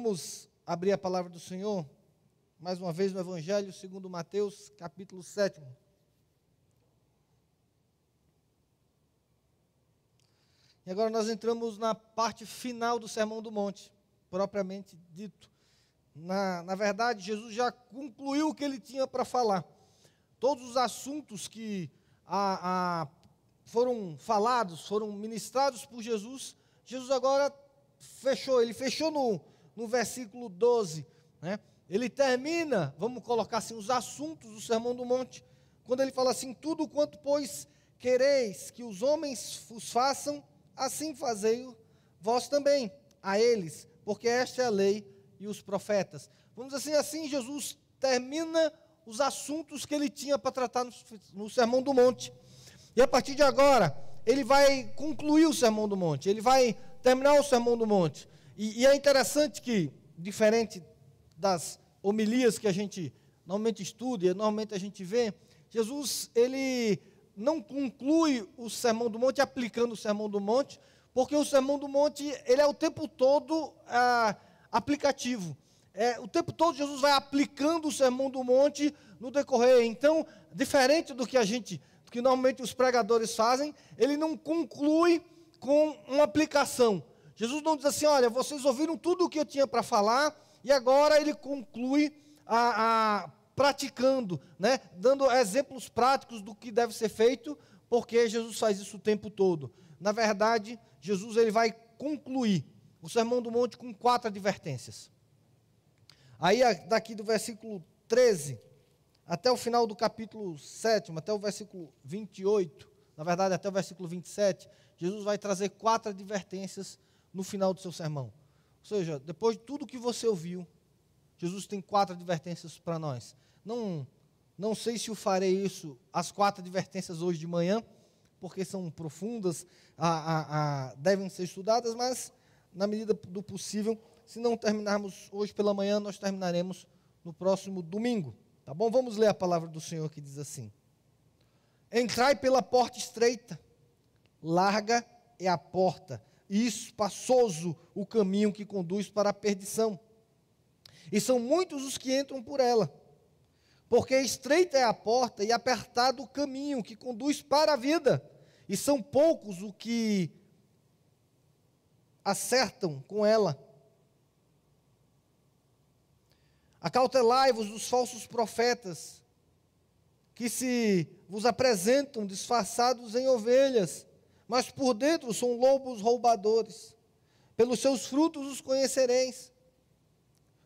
Vamos abrir a palavra do Senhor, mais uma vez no Evangelho segundo Mateus, capítulo 7. E agora nós entramos na parte final do Sermão do Monte, propriamente dito. Na, na verdade, Jesus já concluiu o que ele tinha para falar. Todos os assuntos que a, a, foram falados, foram ministrados por Jesus, Jesus agora fechou, ele fechou no, no versículo 12, né? ele termina, vamos colocar assim, os assuntos do Sermão do Monte, quando ele fala assim: Tudo quanto, pois, quereis que os homens vos façam, assim fazei vós também a eles, porque esta é a lei e os profetas. Vamos assim, assim Jesus termina os assuntos que ele tinha para tratar no, no Sermão do Monte. E a partir de agora, ele vai concluir o Sermão do Monte, ele vai terminar o Sermão do Monte. E, e, é interessante que, diferente das homilias que a gente normalmente estuda e normalmente a gente vê, Jesus, ele não conclui o Sermão do Monte aplicando o Sermão do Monte, porque o Sermão do Monte, ele é o tempo todo ah, aplicativo. É, o tempo todo Jesus vai aplicando o Sermão do Monte no decorrer. Então, diferente do que a gente, do que normalmente os pregadores fazem, ele não conclui com uma aplicação. Jesus não diz assim: olha, vocês ouviram tudo o que eu tinha para falar, e agora ele conclui a, a, praticando, né, dando exemplos práticos do que deve ser feito, porque Jesus faz isso o tempo todo. Na verdade, Jesus ele vai concluir o Sermão do Monte com quatro advertências. Aí, daqui do versículo 13 até o final do capítulo 7, até o versículo 28, na verdade, até o versículo 27, Jesus vai trazer quatro advertências no final do seu sermão. Ou seja, depois de tudo que você ouviu, Jesus tem quatro advertências para nós. Não, não sei se eu farei isso, as quatro advertências hoje de manhã, porque são profundas, a, a, a, devem ser estudadas, mas na medida do possível, se não terminarmos hoje pela manhã, nós terminaremos no próximo domingo. Tá bom? Vamos ler a palavra do Senhor que diz assim: Entrai pela porta estreita, larga é a porta, e espaçoso o caminho que conduz para a perdição. E são muitos os que entram por ela. Porque estreita é a porta e apertado o caminho que conduz para a vida, e são poucos os que acertam com ela. Acautelai-vos dos falsos profetas, que se vos apresentam disfarçados em ovelhas, mas por dentro são lobos roubadores. Pelos seus frutos os conhecereis.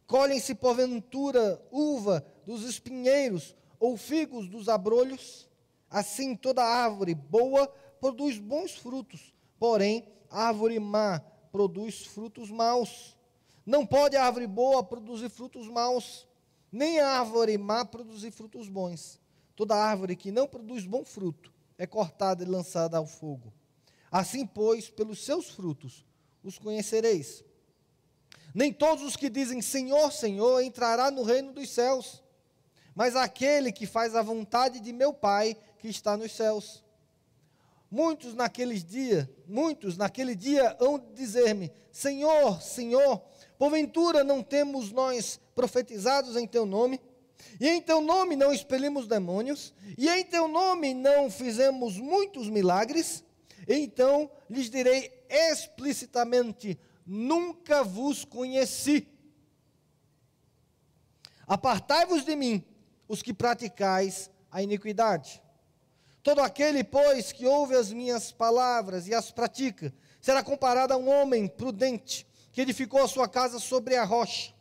Colhem-se porventura uva dos espinheiros ou figos dos abrolhos? Assim toda árvore boa produz bons frutos, porém árvore má produz frutos maus. Não pode a árvore boa produzir frutos maus, nem a árvore má produzir frutos bons. Toda árvore que não produz bom fruto é cortada e lançada ao fogo. Assim, pois, pelos seus frutos os conhecereis. Nem todos os que dizem Senhor, Senhor entrará no reino dos céus, mas aquele que faz a vontade de meu Pai que está nos céus. Muitos naqueles dias, muitos naquele dia hão de dizer-me: Senhor, Senhor, porventura não temos nós profetizados em teu nome? E em teu nome não expelimos demônios? E em teu nome não fizemos muitos milagres? Então lhes direi explicitamente: nunca vos conheci. Apartai-vos de mim, os que praticais a iniquidade. Todo aquele, pois, que ouve as minhas palavras e as pratica, será comparado a um homem prudente que edificou a sua casa sobre a rocha.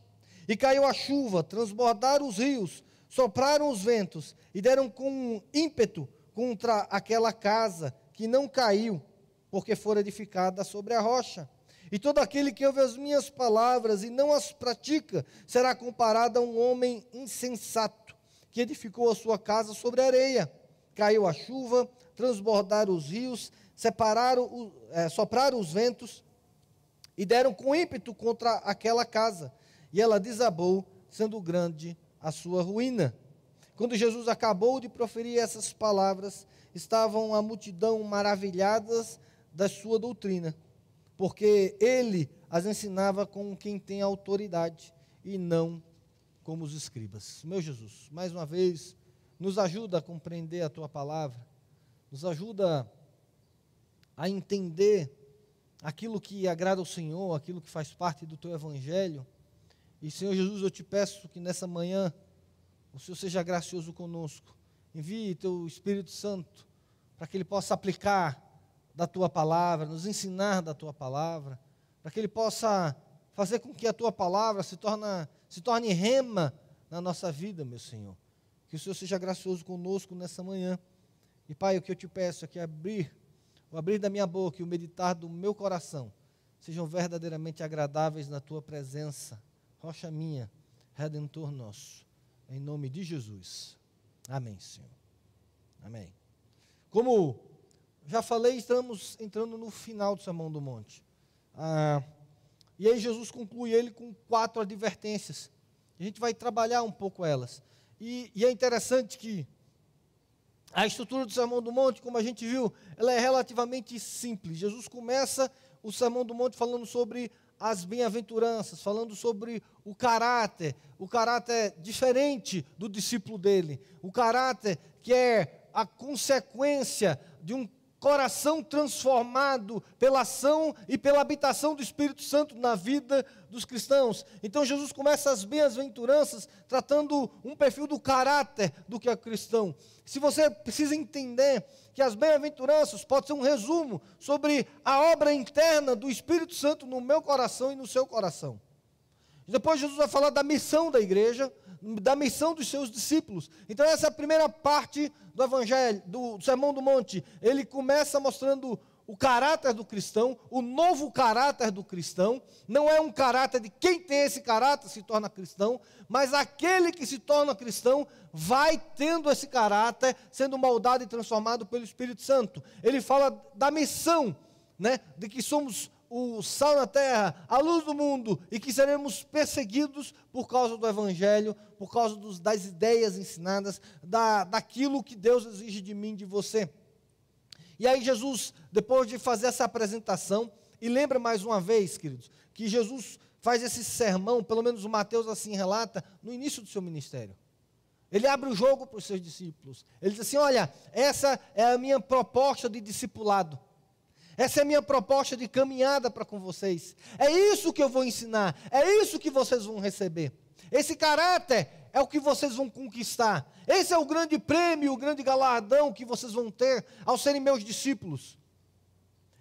E caiu a chuva, transbordaram os rios, sopraram os ventos e deram com ímpeto contra aquela casa, que não caiu, porque fora edificada sobre a rocha. E todo aquele que ouve as minhas palavras e não as pratica, será comparado a um homem insensato, que edificou a sua casa sobre areia. Caiu a chuva, transbordaram os rios, separaram, é, sopraram os ventos e deram com ímpeto contra aquela casa. E ela desabou, sendo grande a sua ruína. Quando Jesus acabou de proferir essas palavras, estavam a multidão maravilhadas da sua doutrina, porque ele as ensinava com quem tem autoridade e não como os escribas. Meu Jesus, mais uma vez, nos ajuda a compreender a tua palavra, nos ajuda a entender aquilo que agrada ao Senhor, aquilo que faz parte do teu evangelho. E Senhor Jesus, eu te peço que nessa manhã o Senhor seja gracioso conosco. Envie teu Espírito Santo para que ele possa aplicar da tua palavra, nos ensinar da tua palavra, para que ele possa fazer com que a tua palavra se, se torne rema na nossa vida, meu Senhor. Que o Senhor seja gracioso conosco nessa manhã. E, Pai, o que eu te peço é que abrir, o abrir da minha boca e o meditar do meu coração sejam verdadeiramente agradáveis na tua presença. Rocha minha, redentor nosso. Em nome de Jesus. Amém, Senhor. Amém. Como já falei, estamos entrando no final do Sermão do Monte. Ah, e aí Jesus conclui ele com quatro advertências. A gente vai trabalhar um pouco elas. E, e, é interessante que a estrutura do Sermão do Monte, como a gente viu, ela é relativamente simples. Jesus começa o Sermão do Monte falando sobre as bem-aventuranças, falando sobre o caráter, o caráter diferente do discípulo dele, o caráter que é a consequência de um coração transformado pela ação e pela habitação do Espírito Santo na vida dos cristãos. Então Jesus começa as bem-aventuranças tratando um perfil do caráter do que é cristão. Se você precisa entender que as bem-aventuranças pode ser um resumo sobre a obra interna do Espírito Santo no meu coração e no seu coração. Depois Jesus vai falar da missão da igreja, da missão dos seus discípulos. Então essa é a primeira parte do evangelho, do Sermão do Monte. Ele começa mostrando o caráter do cristão, o novo caráter do cristão, não é um caráter de quem tem esse caráter se torna cristão, mas aquele que se torna cristão vai tendo esse caráter, sendo moldado e transformado pelo Espírito Santo. Ele fala da missão, né, de que somos o sal na terra, a luz do mundo, e que seremos perseguidos por causa do Evangelho, por causa dos, das ideias ensinadas, da, daquilo que Deus exige de mim, de você. E aí, Jesus, depois de fazer essa apresentação, e lembra mais uma vez, queridos, que Jesus faz esse sermão, pelo menos o Mateus assim relata, no início do seu ministério. Ele abre o jogo para os seus discípulos. Ele diz assim: Olha, essa é a minha proposta de discipulado. Essa é a minha proposta de caminhada para com vocês. É isso que eu vou ensinar. É isso que vocês vão receber. Esse caráter é o que vocês vão conquistar. Esse é o grande prêmio, o grande galardão que vocês vão ter ao serem meus discípulos.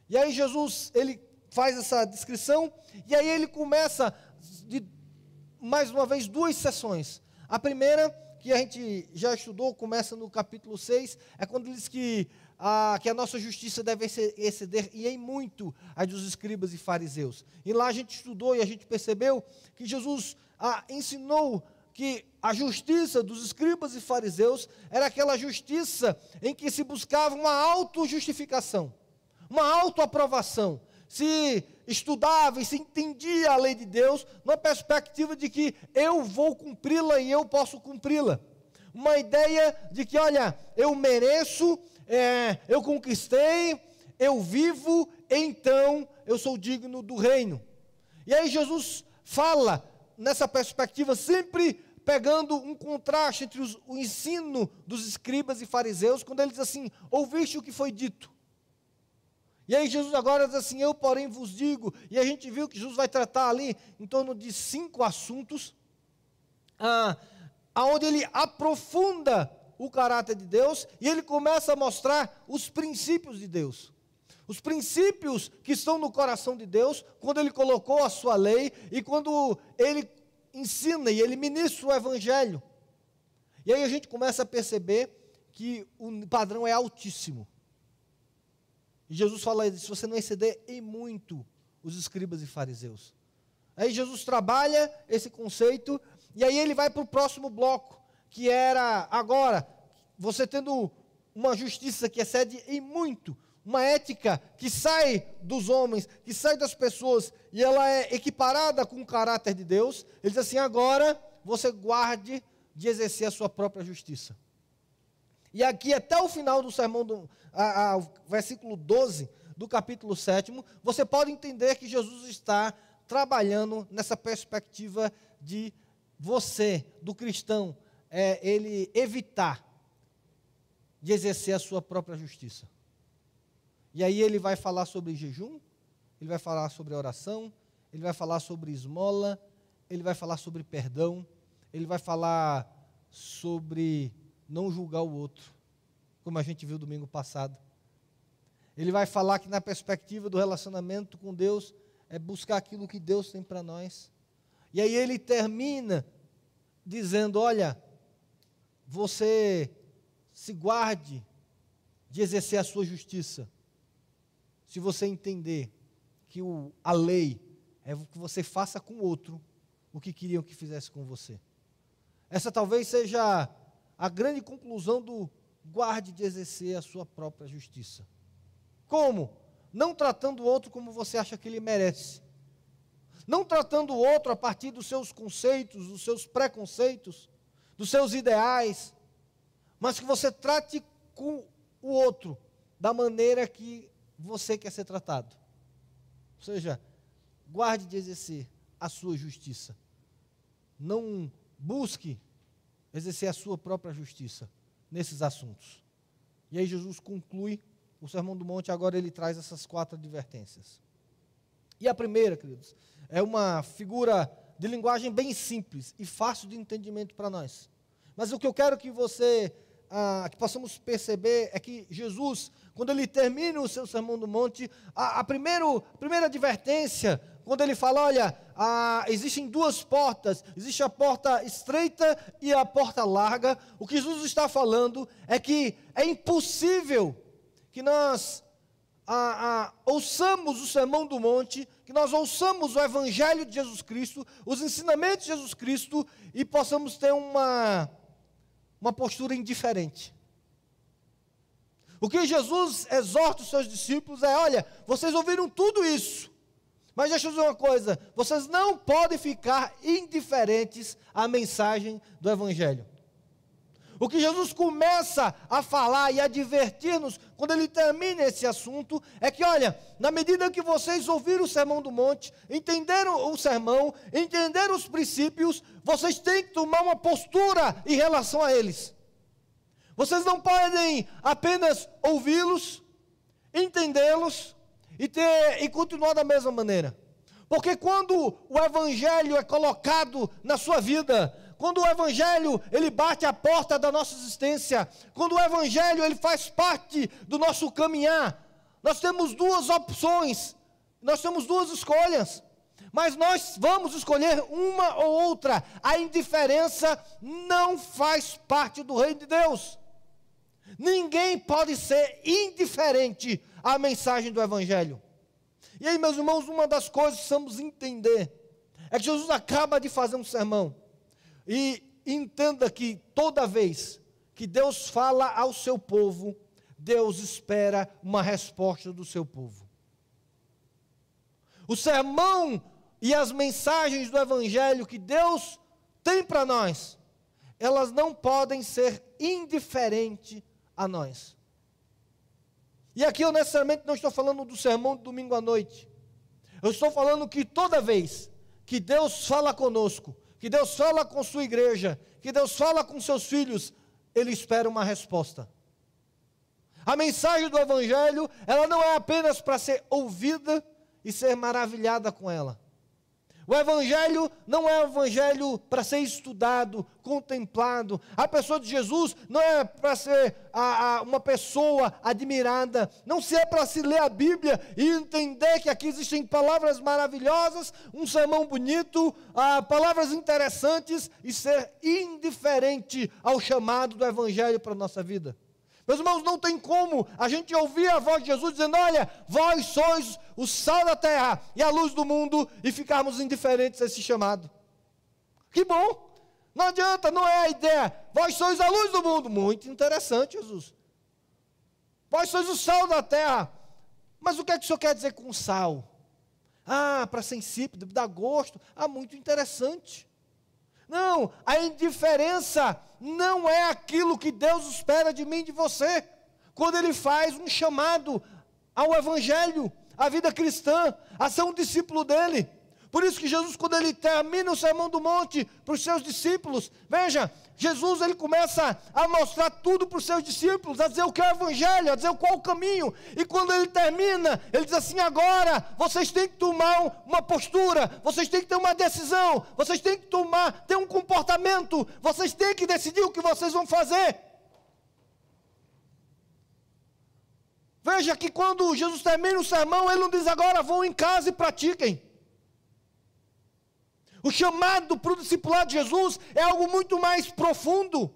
E aí Jesus, ele faz essa descrição e aí ele começa de mais uma vez duas sessões. A primeira que a gente já estudou, começa no capítulo 6, é quando ele diz que a, que a nossa justiça deve exceder, e em muito, a dos escribas e fariseus. E lá a gente estudou e a gente percebeu que Jesus a, ensinou que a justiça dos escribas e fariseus era aquela justiça em que se buscava uma autojustificação, uma autoaprovação. Se estudava e se entendia a lei de Deus na perspectiva de que eu vou cumpri-la e eu posso cumpri-la. Uma ideia de que, olha, eu mereço, é, eu conquistei, eu vivo, então eu sou digno do reino. E aí Jesus fala nessa perspectiva, sempre pegando um contraste entre os, o ensino dos escribas e fariseus, quando ele diz assim: ouviste o que foi dito. E aí Jesus agora diz assim: Eu, porém, vos digo. E a gente viu que Jesus vai tratar ali em torno de cinco assuntos, ah, aonde ele aprofunda o caráter de Deus e ele começa a mostrar os princípios de Deus. Os princípios que estão no coração de Deus, quando ele colocou a sua lei e quando ele ensina e ele ministra o evangelho. E aí a gente começa a perceber que o padrão é altíssimo. E Jesus fala se você não exceder em muito os escribas e fariseus. Aí Jesus trabalha esse conceito e aí ele vai para o próximo bloco que era agora, você tendo uma justiça que excede em muito, uma ética que sai dos homens, que sai das pessoas, e ela é equiparada com o caráter de Deus, ele diz assim: agora você guarde de exercer a sua própria justiça. E aqui, até o final do sermão, do a, a, versículo 12 do capítulo 7, você pode entender que Jesus está trabalhando nessa perspectiva de você, do cristão, é, ele evitar de exercer a sua própria justiça. E aí ele vai falar sobre jejum, ele vai falar sobre oração, ele vai falar sobre esmola, ele vai falar sobre perdão, ele vai falar sobre não julgar o outro, como a gente viu domingo passado. Ele vai falar que na perspectiva do relacionamento com Deus é buscar aquilo que Deus tem para nós. E aí ele termina dizendo: Olha, você se guarde de exercer a sua justiça, se você entender que o, a lei é que você faça com o outro o que queriam que fizesse com você. Essa talvez seja a grande conclusão do guarde de exercer a sua própria justiça. Como? Não tratando o outro como você acha que ele merece. Não tratando o outro a partir dos seus conceitos, dos seus preconceitos, dos seus ideais, mas que você trate com o outro da maneira que você quer ser tratado. Ou seja, guarde de exercer a sua justiça. Não busque exercer a sua própria justiça nesses assuntos. E aí Jesus conclui o Sermão do Monte, agora ele traz essas quatro advertências. E a primeira, queridos, é uma figura de linguagem bem simples e fácil de entendimento para nós. Mas o que eu quero que você, ah, que possamos perceber é que Jesus, quando ele termina o seu Sermão do Monte, a, a, primeiro, a primeira advertência quando ele fala, olha, ah, existem duas portas, existe a porta estreita e a porta larga, o que Jesus está falando é que é impossível que nós ah, ah, ouçamos o Sermão do Monte, que nós ouçamos o Evangelho de Jesus Cristo, os ensinamentos de Jesus Cristo e possamos ter uma, uma postura indiferente. O que Jesus exorta os seus discípulos é: olha, vocês ouviram tudo isso, mas deixa eu dizer uma coisa: vocês não podem ficar indiferentes à mensagem do Evangelho. O que Jesus começa a falar e a advertir-nos, quando ele termina esse assunto, é que, olha, na medida que vocês ouviram o sermão do monte, entenderam o sermão, entenderam os princípios, vocês têm que tomar uma postura em relação a eles. Vocês não podem apenas ouvi-los, entendê-los, e, ter, e continuar da mesma maneira. Porque quando o evangelho é colocado na sua vida, quando o evangelho ele bate a porta da nossa existência, quando o evangelho ele faz parte do nosso caminhar, nós temos duas opções, nós temos duas escolhas. Mas nós vamos escolher uma ou outra. A indiferença não faz parte do reino de Deus. Ninguém pode ser indiferente à mensagem do Evangelho. E aí, meus irmãos, uma das coisas que precisamos entender é que Jesus acaba de fazer um sermão. E entenda que toda vez que Deus fala ao seu povo, Deus espera uma resposta do seu povo. O sermão e as mensagens do Evangelho que Deus tem para nós, elas não podem ser indiferentes a nós. E aqui eu necessariamente não estou falando do sermão de domingo à noite. Eu estou falando que toda vez que Deus fala conosco, que Deus fala com sua igreja, que Deus fala com seus filhos, Ele espera uma resposta. A mensagem do Evangelho, ela não é apenas para ser ouvida e ser maravilhada com ela. O Evangelho não é um Evangelho para ser estudado, contemplado. A pessoa de Jesus não é para ser a, a, uma pessoa admirada. Não se é para se ler a Bíblia e entender que aqui existem palavras maravilhosas, um sermão bonito, a, palavras interessantes e ser indiferente ao chamado do Evangelho para a nossa vida. Meus irmãos, não tem como a gente ouvir a voz de Jesus dizendo: Olha, vós sois o sal da terra e a luz do mundo, e ficarmos indiferentes a esse chamado. Que bom! Não adianta, não é a ideia. Vós sois a luz do mundo. Muito interessante, Jesus. Vós sois o sal da terra. Mas o que é que o senhor quer dizer com sal? Ah, para ser insípido, dar gosto. Ah, muito interessante. Não, a indiferença não é aquilo que Deus espera de mim e de você. Quando Ele faz um chamado ao Evangelho, à vida cristã, a ser um discípulo dele. Por isso que Jesus, quando ele termina o sermão do monte para os seus discípulos, veja, Jesus ele começa a mostrar tudo para os seus discípulos, a dizer o que é o evangelho, a dizer qual o caminho. E quando ele termina, ele diz assim: agora vocês têm que tomar uma postura, vocês têm que ter uma decisão, vocês têm que tomar, ter um comportamento, vocês têm que decidir o que vocês vão fazer. Veja que quando Jesus termina o sermão, ele não diz agora vão em casa e pratiquem. O chamado para o discipulado de Jesus é algo muito mais profundo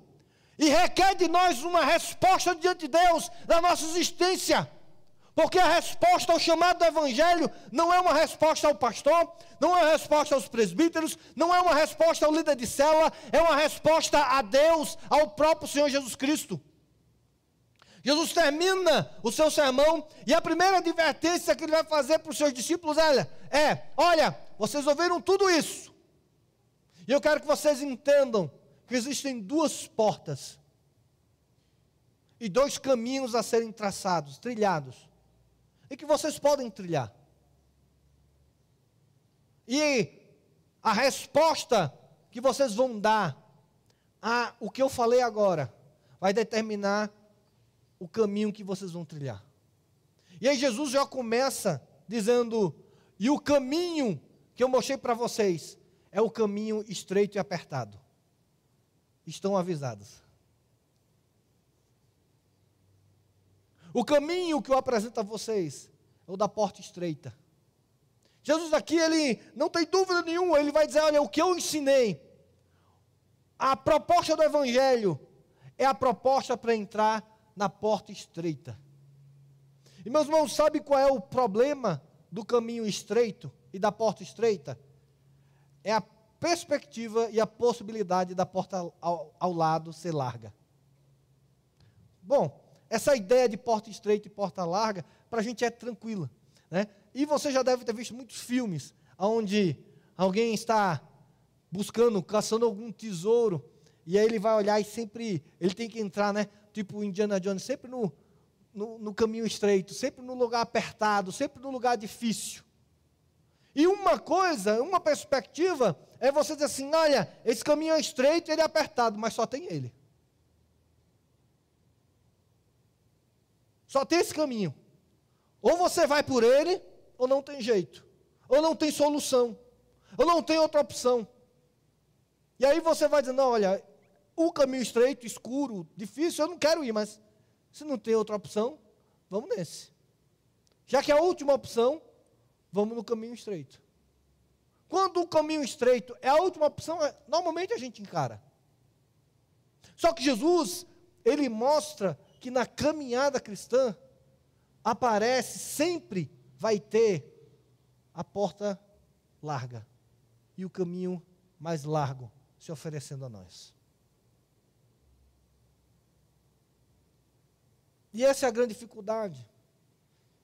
e requer de nós uma resposta diante de Deus da nossa existência. Porque a resposta ao chamado do Evangelho não é uma resposta ao pastor, não é uma resposta aos presbíteros, não é uma resposta ao líder de célula, é uma resposta a Deus, ao próprio Senhor Jesus Cristo. Jesus termina o seu sermão e a primeira advertência que ele vai fazer para os seus discípulos é, é: olha, vocês ouviram tudo isso, e eu quero que vocês entendam que existem duas portas e dois caminhos a serem traçados, trilhados, e que vocês podem trilhar. E a resposta que vocês vão dar a o que eu falei agora vai determinar o caminho que vocês vão trilhar. E aí Jesus já começa dizendo: "E o caminho que eu mostrei para vocês é o caminho estreito e apertado. Estão avisados. O caminho que eu apresento a vocês é o da porta estreita. Jesus aqui, ele não tem dúvida nenhuma, ele vai dizer: olha, o que eu ensinei, a proposta do Evangelho é a proposta para entrar na porta estreita. E meus irmãos, sabe qual é o problema do caminho estreito e da porta estreita? é a perspectiva e a possibilidade da porta ao, ao lado ser larga. Bom, essa ideia de porta estreita e porta larga, para a gente é tranquila. Né? E você já deve ter visto muitos filmes onde alguém está buscando, caçando algum tesouro, e aí ele vai olhar e sempre, ele tem que entrar, né? Tipo Indiana Jones, sempre no, no, no caminho estreito, sempre no lugar apertado, sempre no lugar difícil. E uma coisa, uma perspectiva, é você dizer assim: olha, esse caminho é estreito, ele é apertado, mas só tem ele. Só tem esse caminho. Ou você vai por ele, ou não tem jeito. Ou não tem solução. Ou não tem outra opção. E aí você vai dizer: não, olha, o caminho estreito, escuro, difícil, eu não quero ir, mas se não tem outra opção, vamos nesse. Já que a última opção vamos no caminho estreito. Quando o caminho estreito é a última opção, é, normalmente a gente encara. Só que Jesus, ele mostra que na caminhada cristã aparece sempre vai ter a porta larga e o caminho mais largo se oferecendo a nós. E essa é a grande dificuldade.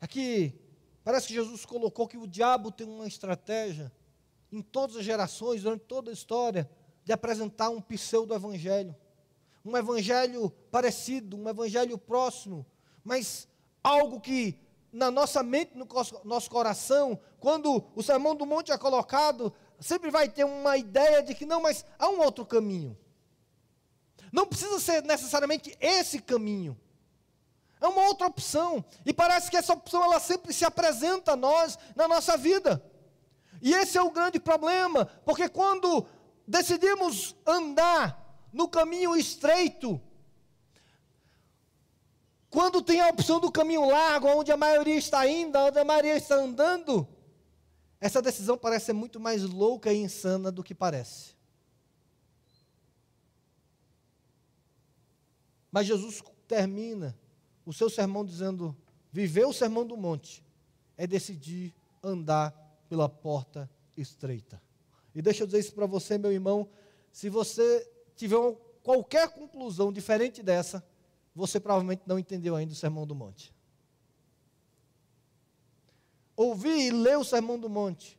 Aqui Parece que Jesus colocou que o diabo tem uma estratégia em todas as gerações, durante toda a história, de apresentar um pseudo-evangelho. Um evangelho parecido, um evangelho próximo, mas algo que na nossa mente, no nosso coração, quando o sermão do monte é colocado, sempre vai ter uma ideia de que não, mas há um outro caminho. Não precisa ser necessariamente esse caminho. É uma outra opção. E parece que essa opção ela sempre se apresenta a nós na nossa vida. E esse é o grande problema, porque quando decidimos andar no caminho estreito, quando tem a opção do caminho largo, onde a maioria está indo, onde a maioria está andando, essa decisão parece ser muito mais louca e insana do que parece. Mas Jesus termina o seu sermão dizendo: viver o sermão do monte é decidir andar pela porta estreita. E deixa eu dizer isso para você, meu irmão: se você tiver qualquer conclusão diferente dessa, você provavelmente não entendeu ainda o sermão do monte. Ouvir e ler o sermão do monte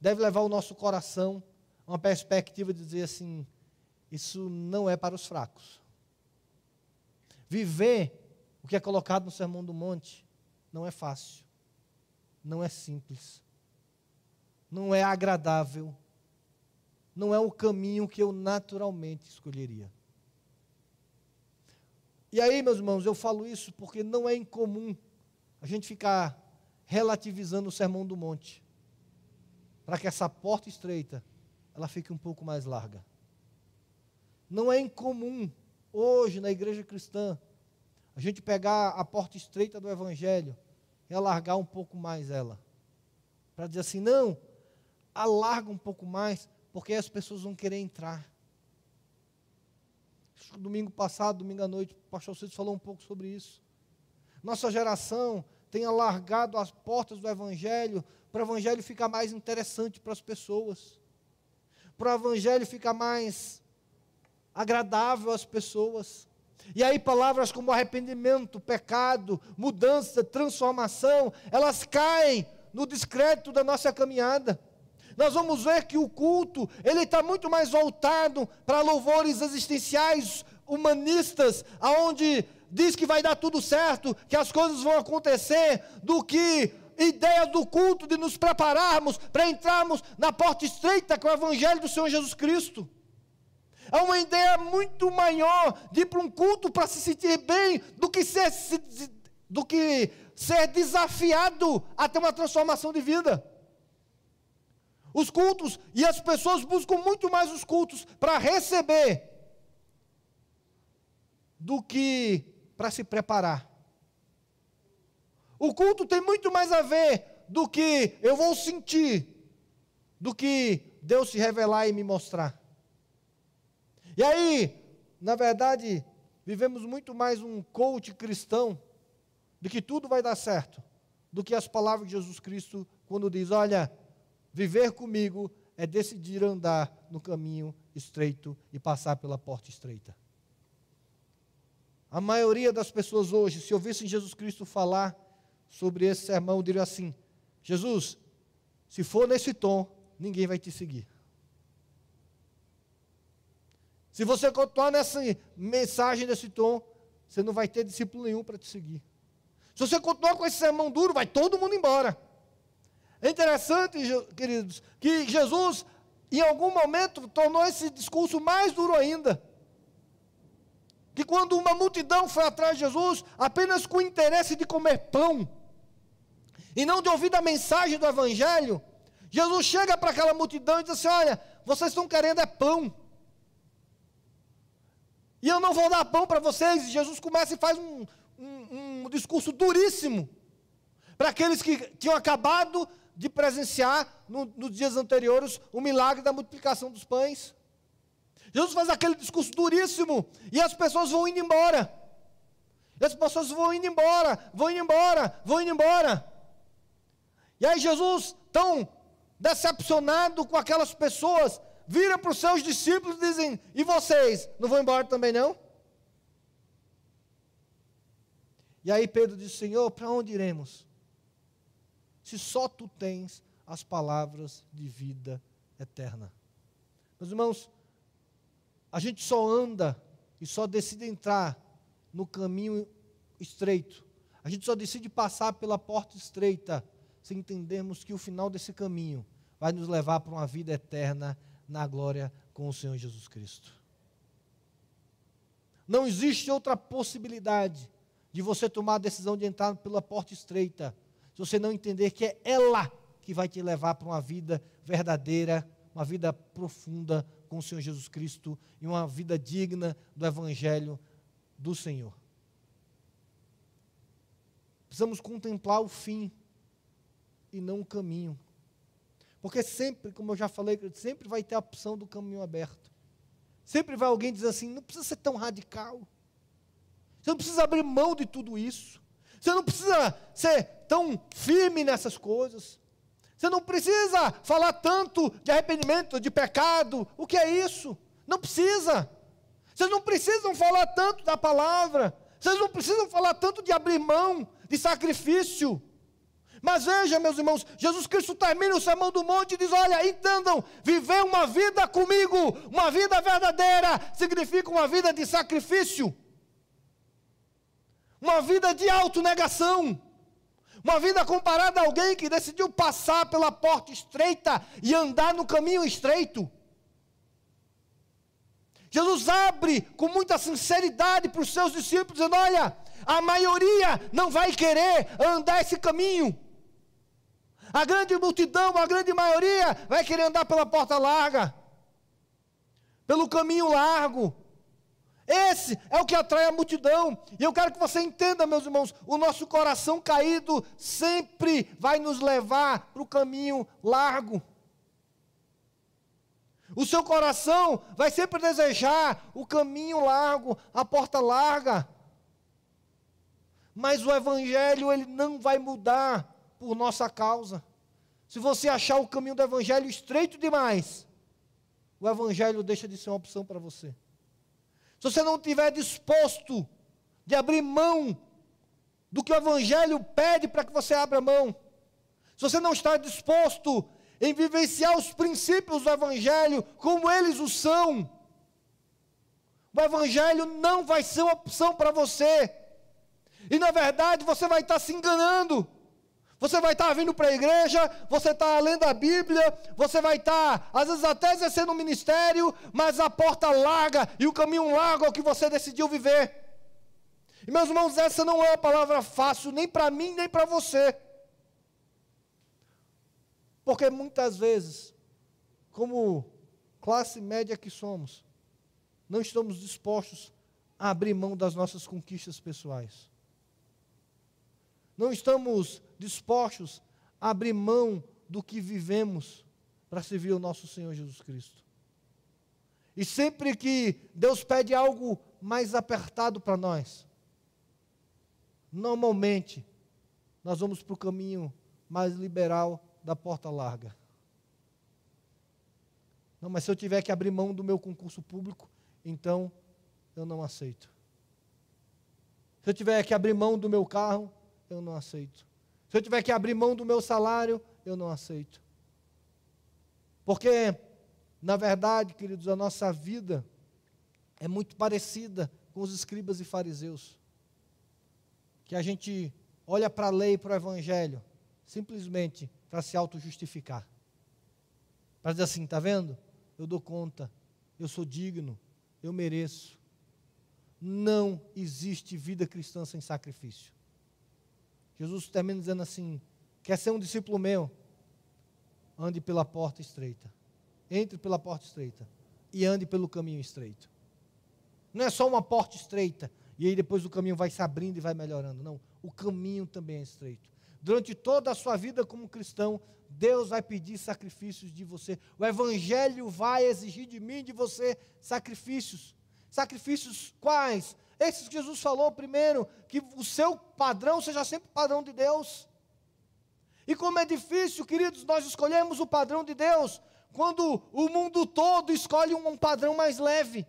deve levar o nosso coração a uma perspectiva de dizer assim: isso não é para os fracos. Viver o que é colocado no Sermão do Monte não é fácil. não é simples, não é agradável, não é o caminho que eu naturalmente escolheria. E aí, meus irmãos, eu falo isso porque não é incomum a gente ficar relativizando o sermão do monte, para que essa porta estreita ela fique um pouco mais larga. Não é incomum hoje na igreja cristã a gente pegar a porta estreita do evangelho e alargar um pouco mais ela. Para dizer assim, não, alarga um pouco mais, porque as pessoas vão querer entrar. Domingo passado, domingo à noite, o pastor Cid falou um pouco sobre isso. Nossa geração tem alargado as portas do Evangelho para o Evangelho ficar mais interessante para as pessoas, para o Evangelho ficar mais agradável às pessoas. E aí, palavras como arrependimento, pecado, mudança, transformação, elas caem no discreto da nossa caminhada. Nós vamos ver que o culto, ele está muito mais voltado para louvores existenciais, humanistas, aonde diz que vai dar tudo certo, que as coisas vão acontecer, do que ideia do culto de nos prepararmos para entrarmos na porta estreita com o Evangelho do Senhor Jesus Cristo. É uma ideia muito maior de ir para um culto para se sentir bem do que ser, do que ser desafiado a ter uma transformação de vida. Os cultos, e as pessoas buscam muito mais os cultos para receber do que para se preparar. O culto tem muito mais a ver do que eu vou sentir, do que Deus se revelar e me mostrar. E aí, na verdade, vivemos muito mais um coach cristão de que tudo vai dar certo, do que as palavras de Jesus Cristo quando diz: Olha, viver comigo é decidir andar no caminho estreito e passar pela porta estreita. A maioria das pessoas hoje, se ouvissem Jesus Cristo falar sobre esse sermão, diria assim: Jesus, se for nesse tom, ninguém vai te seguir. Se você continuar nessa mensagem desse tom, você não vai ter discípulo nenhum para te seguir. Se você continuar com esse sermão duro, vai todo mundo embora. É interessante, queridos, que Jesus, em algum momento, tornou esse discurso mais duro ainda que quando uma multidão foi atrás de Jesus apenas com o interesse de comer pão, e não de ouvir a mensagem do Evangelho, Jesus chega para aquela multidão e diz assim: Olha, vocês estão querendo é pão. E eu não vou dar pão para vocês. E Jesus começa e faz um, um, um discurso duríssimo para aqueles que tinham acabado de presenciar no, nos dias anteriores o milagre da multiplicação dos pães. Jesus faz aquele discurso duríssimo e as pessoas vão indo embora. E as pessoas vão indo embora, vão indo embora, vão indo embora. E aí Jesus, tão decepcionado com aquelas pessoas, vira para os seus discípulos e dizem: E vocês, não vão embora também não? E aí Pedro diz: Senhor, para onde iremos? Se só tu tens as palavras de vida eterna. Meus irmãos, a gente só anda e só decide entrar no caminho estreito. A gente só decide passar pela porta estreita se entendermos que o final desse caminho vai nos levar para uma vida eterna na glória com o Senhor Jesus Cristo. Não existe outra possibilidade de você tomar a decisão de entrar pela porta estreita, se você não entender que é ela que vai te levar para uma vida verdadeira, uma vida profunda com o Senhor Jesus Cristo e uma vida digna do Evangelho do Senhor. Precisamos contemplar o fim e não o caminho. Porque sempre, como eu já falei, sempre vai ter a opção do caminho aberto. Sempre vai alguém dizer assim: não precisa ser tão radical. Você não precisa abrir mão de tudo isso. Você não precisa ser tão firme nessas coisas. Você não precisa falar tanto de arrependimento, de pecado. O que é isso? Não precisa. Vocês não precisam falar tanto da palavra. Vocês não precisam falar tanto de abrir mão, de sacrifício. Mas veja, meus irmãos, Jesus Cristo termina o sermão do monte e diz: Olha, entendam, viver uma vida comigo, uma vida verdadeira, significa uma vida de sacrifício, uma vida de autonegação Uma vida comparada a alguém que decidiu passar pela porta estreita e andar no caminho estreito. Jesus abre com muita sinceridade para os seus discípulos, dizendo: Olha, a maioria não vai querer andar esse caminho. A grande multidão, a grande maioria, vai querer andar pela porta larga, pelo caminho largo. Esse é o que atrai a multidão. E eu quero que você entenda, meus irmãos, o nosso coração caído sempre vai nos levar para o caminho largo. O seu coração vai sempre desejar o caminho largo, a porta larga. Mas o evangelho ele não vai mudar por nossa causa. Se você achar o caminho do evangelho estreito demais, o evangelho deixa de ser uma opção para você. Se você não estiver disposto de abrir mão do que o evangelho pede para que você abra mão, se você não está disposto em vivenciar os princípios do Evangelho como eles o são. O Evangelho não vai ser uma opção para você. E na verdade você vai estar se enganando. Você vai estar vindo para a igreja, você está lendo a Bíblia, você vai estar, às vezes, até exercendo o ministério, mas a porta larga e o caminho largo é o que você decidiu viver. E meus irmãos, essa não é uma palavra fácil, nem para mim, nem para você. Porque muitas vezes, como classe média que somos, não estamos dispostos a abrir mão das nossas conquistas pessoais. Não estamos dispostos a abrir mão do que vivemos para servir o nosso Senhor Jesus Cristo. E sempre que Deus pede algo mais apertado para nós, normalmente nós vamos para o caminho mais liberal da porta larga. Não, mas se eu tiver que abrir mão do meu concurso público, então eu não aceito. Se eu tiver que abrir mão do meu carro, eu não aceito. Se eu tiver que abrir mão do meu salário, eu não aceito. Porque, na verdade, queridos, a nossa vida é muito parecida com os escribas e fariseus. Que a gente olha para a lei e para o evangelho, simplesmente para se auto-justificar. Para dizer assim, está vendo? Eu dou conta, eu sou digno, eu mereço. Não existe vida cristã sem sacrifício. Jesus termina dizendo assim: quer ser um discípulo meu? Ande pela porta estreita. Entre pela porta estreita e ande pelo caminho estreito. Não é só uma porta estreita e aí depois o caminho vai se abrindo e vai melhorando. Não, o caminho também é estreito durante toda a sua vida como cristão, Deus vai pedir sacrifícios de você. O Evangelho vai exigir de mim, de você, sacrifícios. Sacrifícios quais? Esses que Jesus falou primeiro, que o seu padrão seja sempre o padrão de Deus. E como é difícil, queridos, nós escolhemos o padrão de Deus, quando o mundo todo escolhe um padrão mais leve.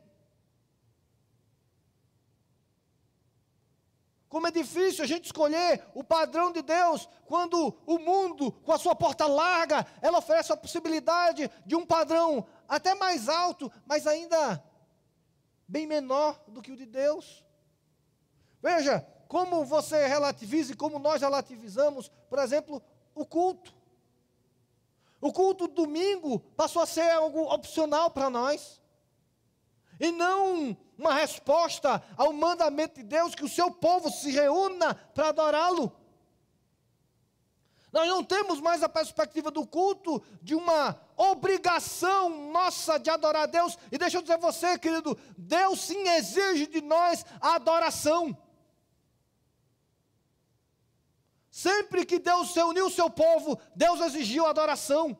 Como é difícil a gente escolher o padrão de Deus quando o mundo, com a sua porta larga, ela oferece a possibilidade de um padrão até mais alto, mas ainda bem menor do que o de Deus. Veja como você relativiza e como nós relativizamos, por exemplo, o culto. O culto domingo passou a ser algo opcional para nós. E não uma resposta ao mandamento de Deus que o seu povo se reúna para adorá-lo. Nós não temos mais a perspectiva do culto de uma obrigação nossa de adorar a Deus. E deixa eu dizer a você, querido, Deus sim exige de nós a adoração. Sempre que Deus reuniu o seu povo, Deus exigiu adoração.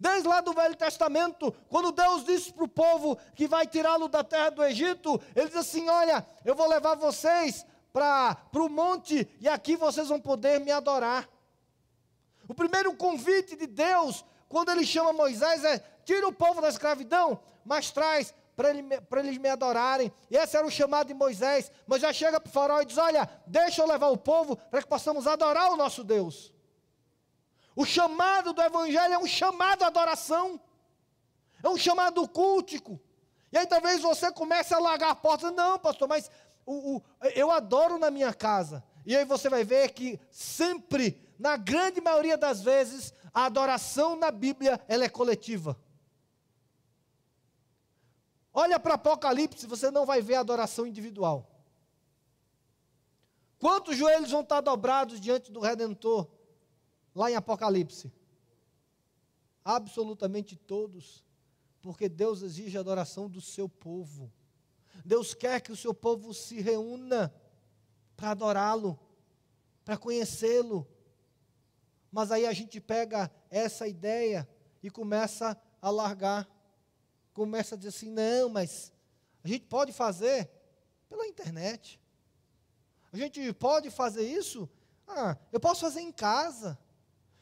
Desde lá do Velho Testamento, quando Deus disse para o povo que vai tirá-lo da terra do Egito, ele diz assim: Olha, eu vou levar vocês para o monte e aqui vocês vão poder me adorar. O primeiro convite de Deus, quando ele chama Moisés, é: tira o povo da escravidão, mas traz para ele, eles me adorarem. E esse era o chamado de Moisés. Moisés chega para o faraó e diz: Olha, deixa eu levar o povo para que possamos adorar o nosso Deus. O chamado do Evangelho é um chamado à adoração, é um chamado cultico. E aí talvez você comece a largar a porta. Não, pastor, mas o, o, eu adoro na minha casa. E aí você vai ver que sempre, na grande maioria das vezes, a adoração na Bíblia ela é coletiva. Olha para Apocalipse, você não vai ver adoração individual. Quantos joelhos vão estar dobrados diante do Redentor, lá em Apocalipse? Absolutamente todos, porque Deus exige a adoração do seu povo. Deus quer que o seu povo se reúna para adorá-lo, para conhecê-lo. Mas aí a gente pega essa ideia e começa a largar começa a dizer assim: não, mas a gente pode fazer pela internet. A gente pode fazer isso? Ah, eu posso fazer em casa.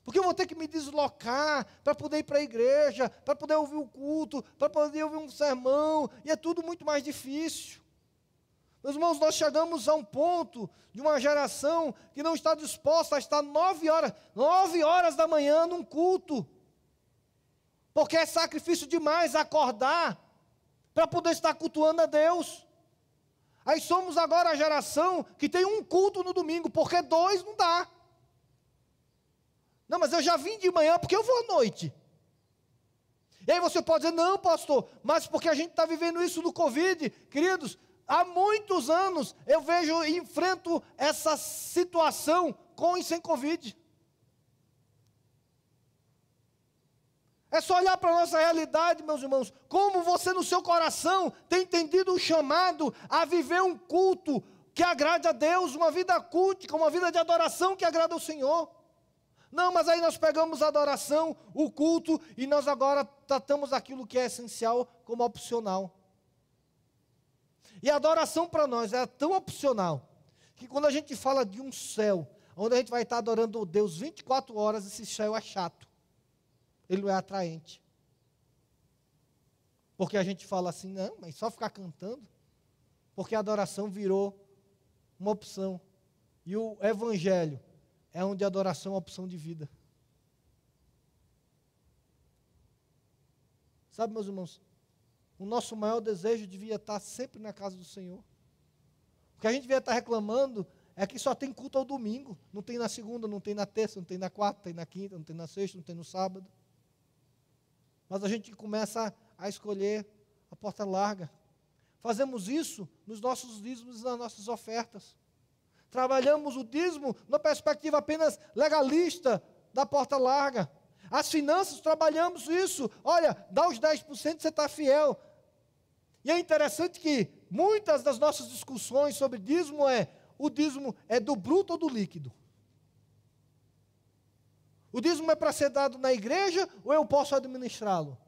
Porque eu vou ter que me deslocar para poder ir para a igreja, para poder ouvir o culto, para poder ouvir um sermão, e é tudo muito mais difícil. Meus irmãos, nós chegamos a um ponto de uma geração que não está disposta a estar nove horas, nove horas da manhã num culto porque é sacrifício demais acordar para poder estar cultuando a Deus. Aí somos agora a geração que tem um culto no domingo, porque dois não dá. Não, mas eu já vim de manhã porque eu vou à noite. E aí você pode dizer, não, pastor, mas porque a gente está vivendo isso no Covid, queridos, há muitos anos eu vejo e enfrento essa situação com e sem Covid. É só olhar para a nossa realidade, meus irmãos. Como você, no seu coração, tem entendido o chamado a viver um culto que agrade a Deus, uma vida cultica, uma vida de adoração que agrada ao Senhor. Não, mas aí nós pegamos a adoração, o culto, e nós agora tratamos aquilo que é essencial como opcional. E a adoração para nós é tão opcional que quando a gente fala de um céu, onde a gente vai estar adorando Deus 24 horas, esse céu é chato ele não é atraente. Porque a gente fala assim, não, mas só ficar cantando, porque a adoração virou uma opção. E o evangelho é onde a adoração é uma opção de vida. Sabe, meus irmãos, o nosso maior desejo devia estar sempre na casa do Senhor. O que a gente devia estar reclamando é que só tem culto ao domingo. Não tem na segunda, não tem na terça, não tem na quarta, não tem na quinta, não tem na sexta, não tem no sábado. Mas a gente começa a escolher a porta larga. Fazemos isso nos nossos dízimos e nas nossas ofertas. Trabalhamos o dízimo na perspectiva apenas legalista da porta larga. As finanças, trabalhamos isso. Olha, dá os 10%, você está fiel. E é interessante que muitas das nossas discussões sobre dízimo é: o dízimo é do bruto ou do líquido? O dízimo é para ser dado na igreja ou eu posso administrá-lo?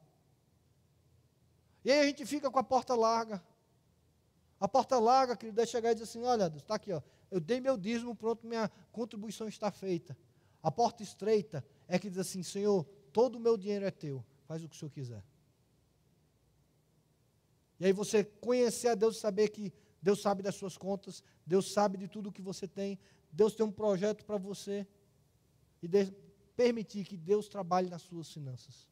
E aí a gente fica com a porta larga. A porta larga, que deve chegar e dizer assim: olha, está aqui, ó, eu dei meu dízimo, pronto, minha contribuição está feita. A porta estreita é que diz assim: Senhor, todo o meu dinheiro é teu, faz o que o Senhor quiser. E aí você conhecer a Deus e saber que Deus sabe das suas contas, Deus sabe de tudo que você tem, Deus tem um projeto para você. E permitir que Deus trabalhe nas suas finanças.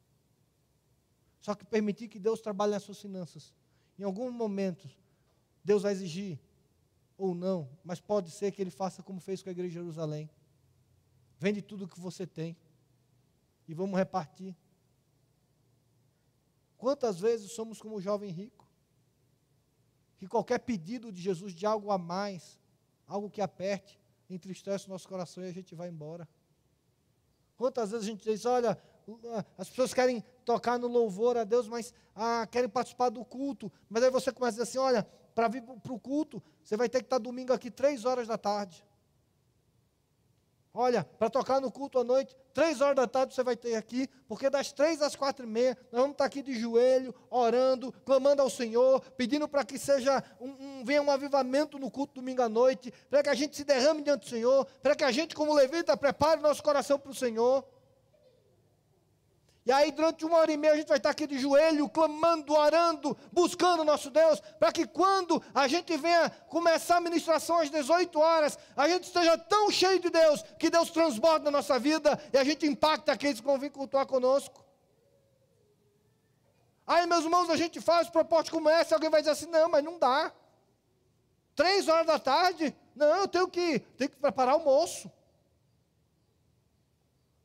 Só que permitir que Deus trabalhe nas suas finanças. Em algum momento, Deus vai exigir, ou não, mas pode ser que Ele faça como fez com a igreja de Jerusalém. Vende tudo o que você tem e vamos repartir. Quantas vezes somos como o jovem rico? Que qualquer pedido de Jesus de algo a mais, algo que aperte, entristece o nosso coração e a gente vai embora. Quantas vezes a gente diz, olha, as pessoas querem tocar no louvor a Deus, mas ah, querem participar do culto. Mas aí você começa a dizer assim, olha, para vir para o culto, você vai ter que estar domingo aqui três horas da tarde. Olha, para tocar no culto à noite, três horas da tarde você vai ter aqui, porque das três às quatro e meia, nós vamos estar aqui de joelho, orando, clamando ao Senhor, pedindo para que seja um, um, venha um avivamento no culto domingo à noite, para que a gente se derrame diante do Senhor, para que a gente, como levita, prepare nosso coração para o Senhor. E aí, durante uma hora e meia, a gente vai estar aqui de joelho, clamando, orando, buscando o nosso Deus, para que quando a gente venha começar a ministração às 18 horas, a gente esteja tão cheio de Deus, que Deus transborda na nossa vida e a gente impacta aqueles que vão vir cultuar conosco. Aí, meus irmãos, a gente faz proposta como essa, alguém vai dizer assim: não, mas não dá. Três horas da tarde, Não, eu tenho que, tenho que preparar almoço.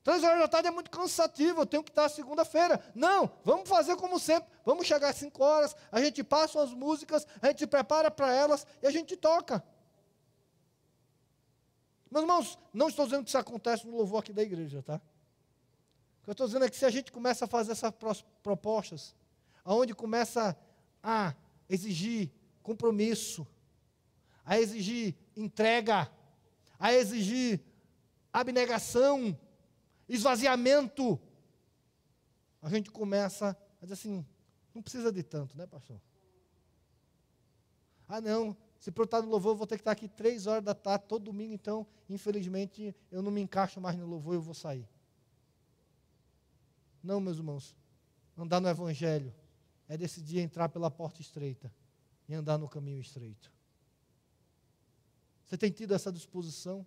Três horas da tarde é muito cansativo, eu tenho que estar segunda-feira. Não, vamos fazer como sempre. Vamos chegar às cinco horas, a gente passa as músicas, a gente prepara para elas e a gente toca. Meus irmãos, não estou dizendo que isso acontece no louvor aqui da igreja, tá? O que eu estou dizendo é que se a gente começa a fazer essas propostas, aonde começa a exigir compromisso, a exigir entrega, a exigir abnegação, esvaziamento, a gente começa a dizer assim: não precisa de tanto, né, pastor? Ah, não, se para eu estar no louvor, eu vou ter que estar aqui três horas da tarde, todo domingo, então, infelizmente, eu não me encaixo mais no louvor, eu vou sair. Não, meus irmãos, andar no Evangelho é decidir entrar pela porta estreita e andar no caminho estreito. Você tem tido essa disposição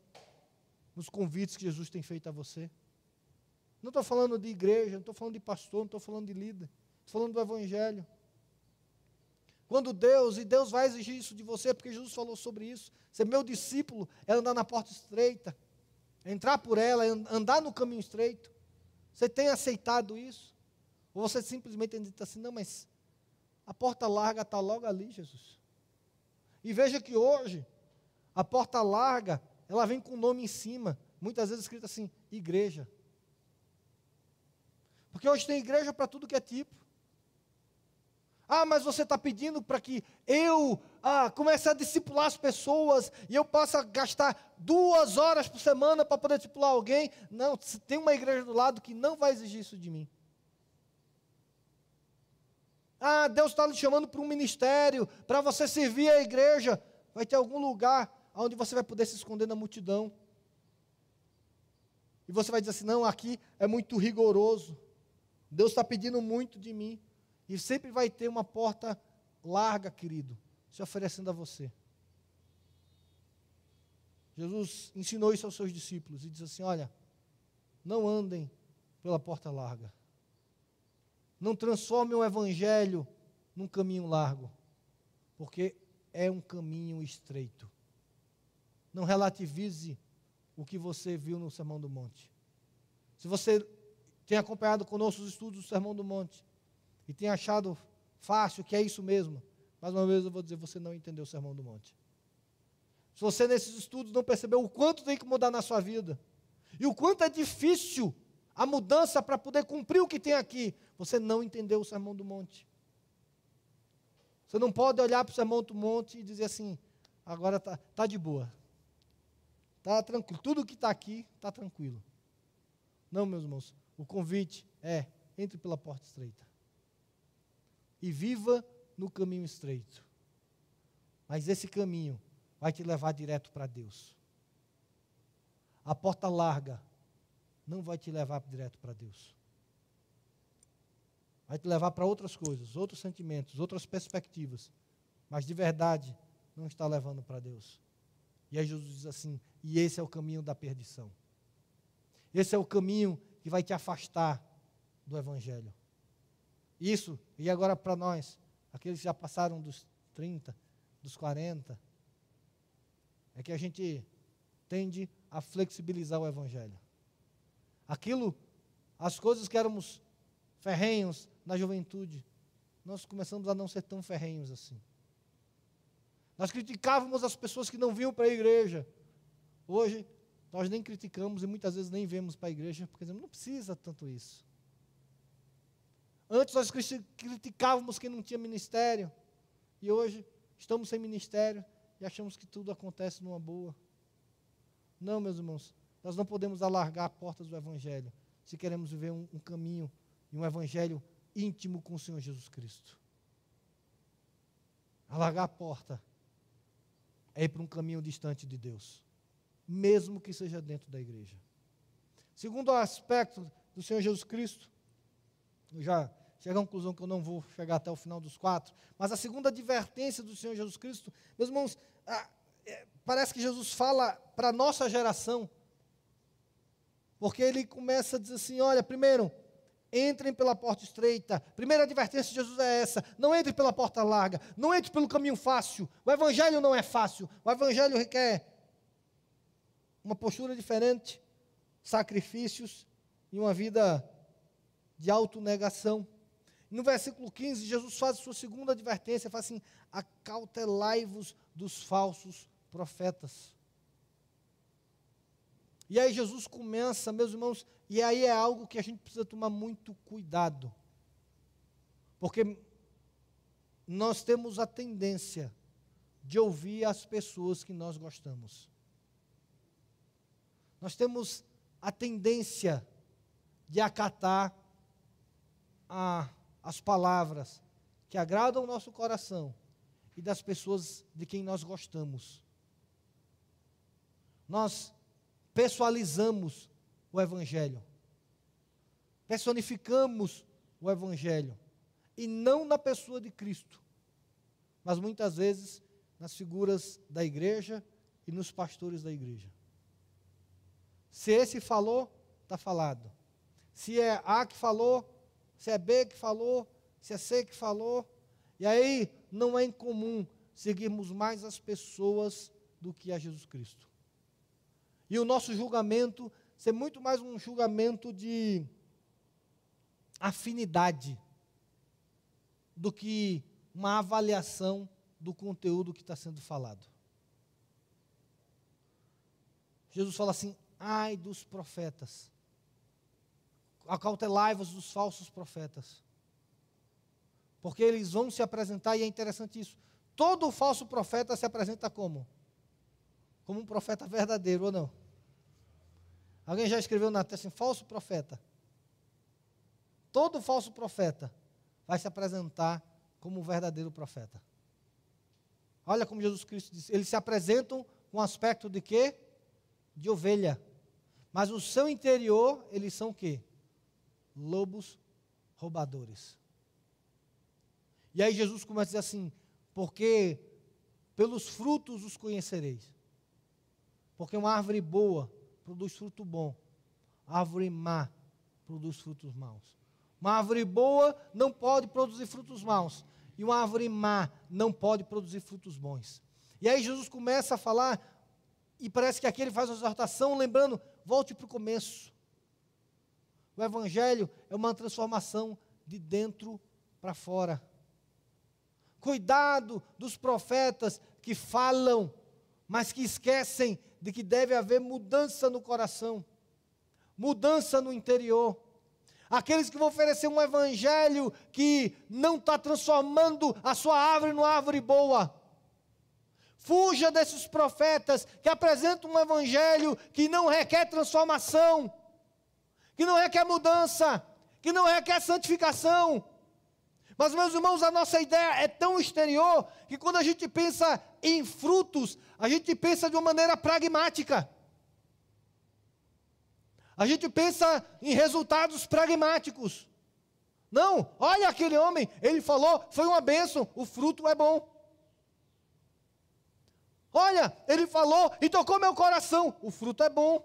nos convites que Jesus tem feito a você? Não estou falando de igreja, não estou falando de pastor, não estou falando de líder. Estou falando do Evangelho. Quando Deus, e Deus vai exigir isso de você, porque Jesus falou sobre isso. Ser meu discípulo é andar na porta estreita, é entrar por ela, é andar no caminho estreito. Você tem aceitado isso? Ou você simplesmente dito assim, não, mas a porta larga está logo ali, Jesus. E veja que hoje, a porta larga, ela vem com o nome em cima, muitas vezes escrito assim, igreja. Porque hoje tem igreja para tudo que é tipo. Ah, mas você está pedindo para que eu ah, comece a discipular as pessoas e eu possa gastar duas horas por semana para poder discipular alguém. Não, tem uma igreja do lado que não vai exigir isso de mim. Ah, Deus está lhe chamando para um ministério, para você servir a igreja. Vai ter algum lugar onde você vai poder se esconder na multidão. E você vai dizer assim: não, aqui é muito rigoroso. Deus está pedindo muito de mim. E sempre vai ter uma porta larga, querido, se oferecendo a você. Jesus ensinou isso aos seus discípulos e diz assim: Olha, não andem pela porta larga. Não transformem o evangelho num caminho largo, porque é um caminho estreito. Não relativize o que você viu no Sermão do Monte. Se você tem acompanhado conosco os estudos do Sermão do Monte e tem achado fácil que é isso mesmo, mais uma vez eu vou dizer, você não entendeu o Sermão do Monte. Se você nesses estudos não percebeu o quanto tem que mudar na sua vida e o quanto é difícil a mudança para poder cumprir o que tem aqui, você não entendeu o Sermão do Monte. Você não pode olhar para o Sermão do Monte e dizer assim, agora está tá de boa. Está tranquilo. Tudo que está aqui está tranquilo. Não, meus irmãos. O convite é: entre pela porta estreita. E viva no caminho estreito. Mas esse caminho vai te levar direto para Deus. A porta larga não vai te levar direto para Deus. Vai te levar para outras coisas, outros sentimentos, outras perspectivas. Mas de verdade, não está levando para Deus. E aí Jesus diz assim: e esse é o caminho da perdição. Esse é o caminho que vai te afastar do Evangelho. Isso, e agora para nós, aqueles que já passaram dos 30, dos 40, é que a gente tende a flexibilizar o Evangelho. Aquilo, as coisas que éramos ferrenhos na juventude, nós começamos a não ser tão ferrenhos assim. Nós criticávamos as pessoas que não vinham para a igreja. Hoje, nós nem criticamos e muitas vezes nem vemos para a igreja, porque dizemos, não precisa tanto isso. Antes nós criticávamos quem não tinha ministério, e hoje estamos sem ministério e achamos que tudo acontece numa boa. Não, meus irmãos, nós não podemos alargar portas do Evangelho se queremos viver um, um caminho e um Evangelho íntimo com o Senhor Jesus Cristo. Alargar a porta é ir para um caminho distante de Deus mesmo que seja dentro da igreja. Segundo aspecto do Senhor Jesus Cristo, já chego à conclusão que eu não vou chegar até o final dos quatro, mas a segunda advertência do Senhor Jesus Cristo, meus irmãos, ah, é, parece que Jesus fala para a nossa geração, porque ele começa a dizer assim: olha, primeiro, entrem pela porta estreita. Primeira advertência de Jesus é essa: não entre pela porta larga, não entre pelo caminho fácil. O evangelho não é fácil, o evangelho requer uma postura diferente, sacrifícios e uma vida de autonegação. No versículo 15, Jesus faz a sua segunda advertência, fala assim: acautelai-vos dos falsos profetas. E aí Jesus começa, meus irmãos, e aí é algo que a gente precisa tomar muito cuidado. Porque nós temos a tendência de ouvir as pessoas que nós gostamos. Nós temos a tendência de acatar a, as palavras que agradam o nosso coração e das pessoas de quem nós gostamos. Nós pessoalizamos o Evangelho, personificamos o Evangelho, e não na pessoa de Cristo, mas muitas vezes nas figuras da igreja e nos pastores da igreja. Se esse falou, está falado. Se é A que falou, se é B que falou, se é C que falou. E aí não é incomum seguirmos mais as pessoas do que a Jesus Cristo. E o nosso julgamento ser muito mais um julgamento de afinidade do que uma avaliação do conteúdo que está sendo falado. Jesus fala assim: ai dos profetas, acautelai-vos dos falsos profetas, porque eles vão se apresentar, e é interessante isso. Todo falso profeta se apresenta como? Como um profeta verdadeiro ou não? Alguém já escreveu na testa assim, falso profeta? Todo falso profeta vai se apresentar como um verdadeiro profeta. Olha como Jesus Cristo disse, eles se apresentam com aspecto de quê? De ovelha. Mas no seu interior, eles são o quê? Lobos roubadores. E aí Jesus começa a dizer assim: porque pelos frutos os conhecereis. Porque uma árvore boa produz fruto bom, árvore má produz frutos maus. Uma árvore boa não pode produzir frutos maus, e uma árvore má não pode produzir frutos bons. E aí Jesus começa a falar, e parece que aqui ele faz uma exortação, lembrando, volte para o começo. O Evangelho é uma transformação de dentro para fora. Cuidado dos profetas que falam, mas que esquecem de que deve haver mudança no coração, mudança no interior. Aqueles que vão oferecer um evangelho que não está transformando a sua árvore numa árvore boa. Fuja desses profetas que apresentam um evangelho que não requer transformação, que não requer mudança, que não requer santificação, mas, meus irmãos, a nossa ideia é tão exterior que quando a gente pensa em frutos, a gente pensa de uma maneira pragmática. A gente pensa em resultados pragmáticos. Não, olha aquele homem, ele falou, foi uma bênção, o fruto é bom. Olha, ele falou e tocou meu coração, o fruto é bom.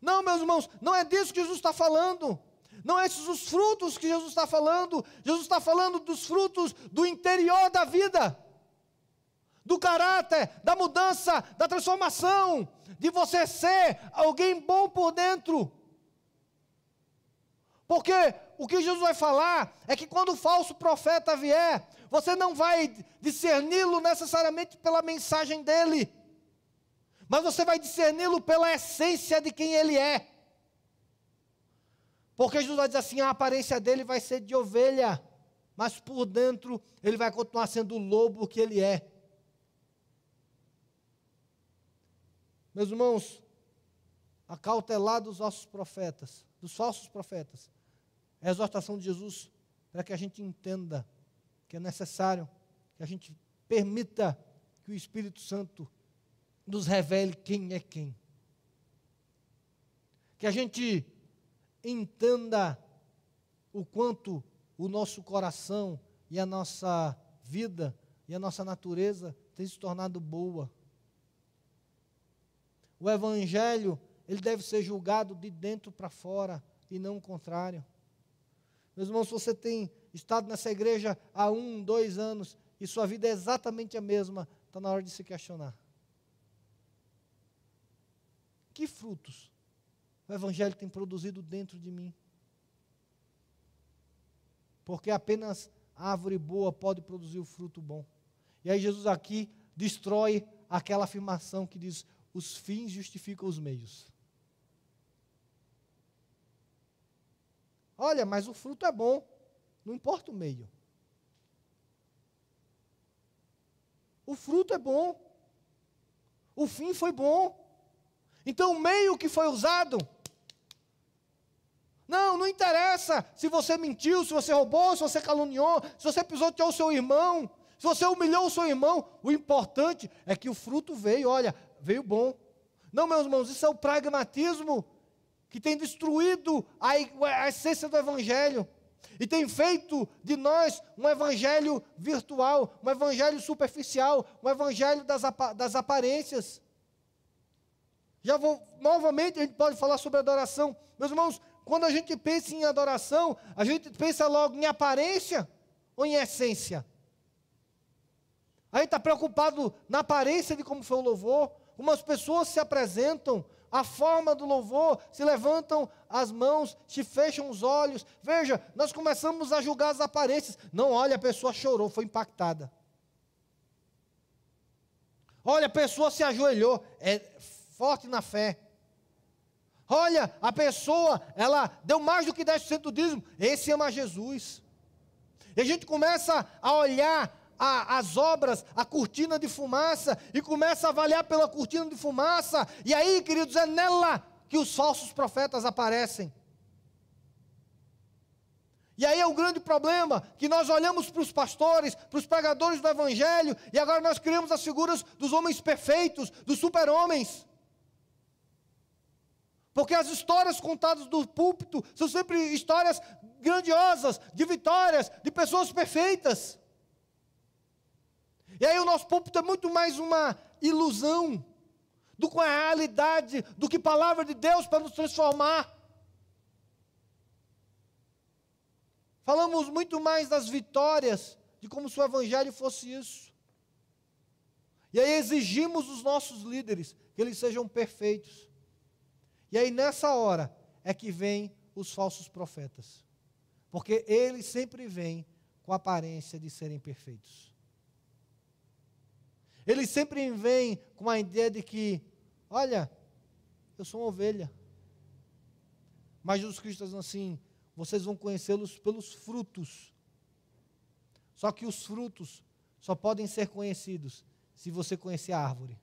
Não, meus irmãos, não é disso que Jesus está falando. Não é esses os frutos que Jesus está falando. Jesus está falando dos frutos do interior da vida, do caráter, da mudança, da transformação, de você ser alguém bom por dentro. Porque o que Jesus vai falar é que quando o falso profeta vier, você não vai discerni-lo necessariamente pela mensagem dele, mas você vai discerni-lo pela essência de quem ele é. Porque Jesus vai dizer assim: a aparência dele vai ser de ovelha, mas por dentro ele vai continuar sendo o lobo que ele é. Meus irmãos, acautelar dos nossos profetas, dos falsos profetas, a exortação de Jesus para que a gente entenda que é necessário que a gente permita que o Espírito Santo nos revele quem é quem. Que a gente entenda o quanto o nosso coração e a nossa vida e a nossa natureza tem se tornado boa. O evangelho, ele deve ser julgado de dentro para fora e não o contrário. Meus irmãos, se você tem estado nessa igreja há um, dois anos e sua vida é exatamente a mesma, está na hora de se questionar. Que frutos o Evangelho tem produzido dentro de mim? Porque apenas árvore boa pode produzir o fruto bom. E aí Jesus aqui destrói aquela afirmação que diz: os fins justificam os meios. Olha, mas o fruto é bom, não importa o meio. O fruto é bom. O fim foi bom. Então o meio que foi usado. Não, não interessa se você mentiu, se você roubou, se você caluniou, se você pisoteou o seu irmão, se você humilhou o seu irmão. O importante é que o fruto veio, olha, veio bom. Não, meus irmãos, isso é o pragmatismo que tem destruído a, a essência do Evangelho e tem feito de nós um evangelho virtual, um evangelho superficial, um evangelho das, das aparências. Já vou, novamente, a gente pode falar sobre adoração. Meus irmãos, quando a gente pensa em adoração, a gente pensa logo em aparência ou em essência? A gente está preocupado na aparência de como foi o louvor, como as pessoas se apresentam, a forma do louvor, se levantam as mãos, se fecham os olhos. Veja, nós começamos a julgar as aparências. Não, olha, a pessoa chorou, foi impactada. Olha, a pessoa se ajoelhou, é forte na fé. Olha, a pessoa, ela deu mais do que 10% do dízimo. Esse ama Jesus. E a gente começa a olhar a, as obras, a cortina de fumaça, e começa a avaliar pela cortina de fumaça, e aí, queridos, é nela que os falsos profetas aparecem. E aí é o grande problema, que nós olhamos para os pastores, para os pregadores do Evangelho, e agora nós criamos as figuras dos homens perfeitos, dos super-homens. Porque as histórias contadas do púlpito são sempre histórias grandiosas, de vitórias, de pessoas perfeitas. E aí o nosso púlpito é muito mais uma ilusão do que a realidade, do que palavra de Deus para nos transformar. Falamos muito mais das vitórias, de como se o Evangelho fosse isso. E aí exigimos dos nossos líderes que eles sejam perfeitos. E aí nessa hora é que vêm os falsos profetas. Porque eles sempre vêm com a aparência de serem perfeitos. Eles sempre vêm com a ideia de que, olha, eu sou uma ovelha. Mas Jesus Cristo diz assim: vocês vão conhecê-los pelos frutos. Só que os frutos só podem ser conhecidos se você conhecer a árvore.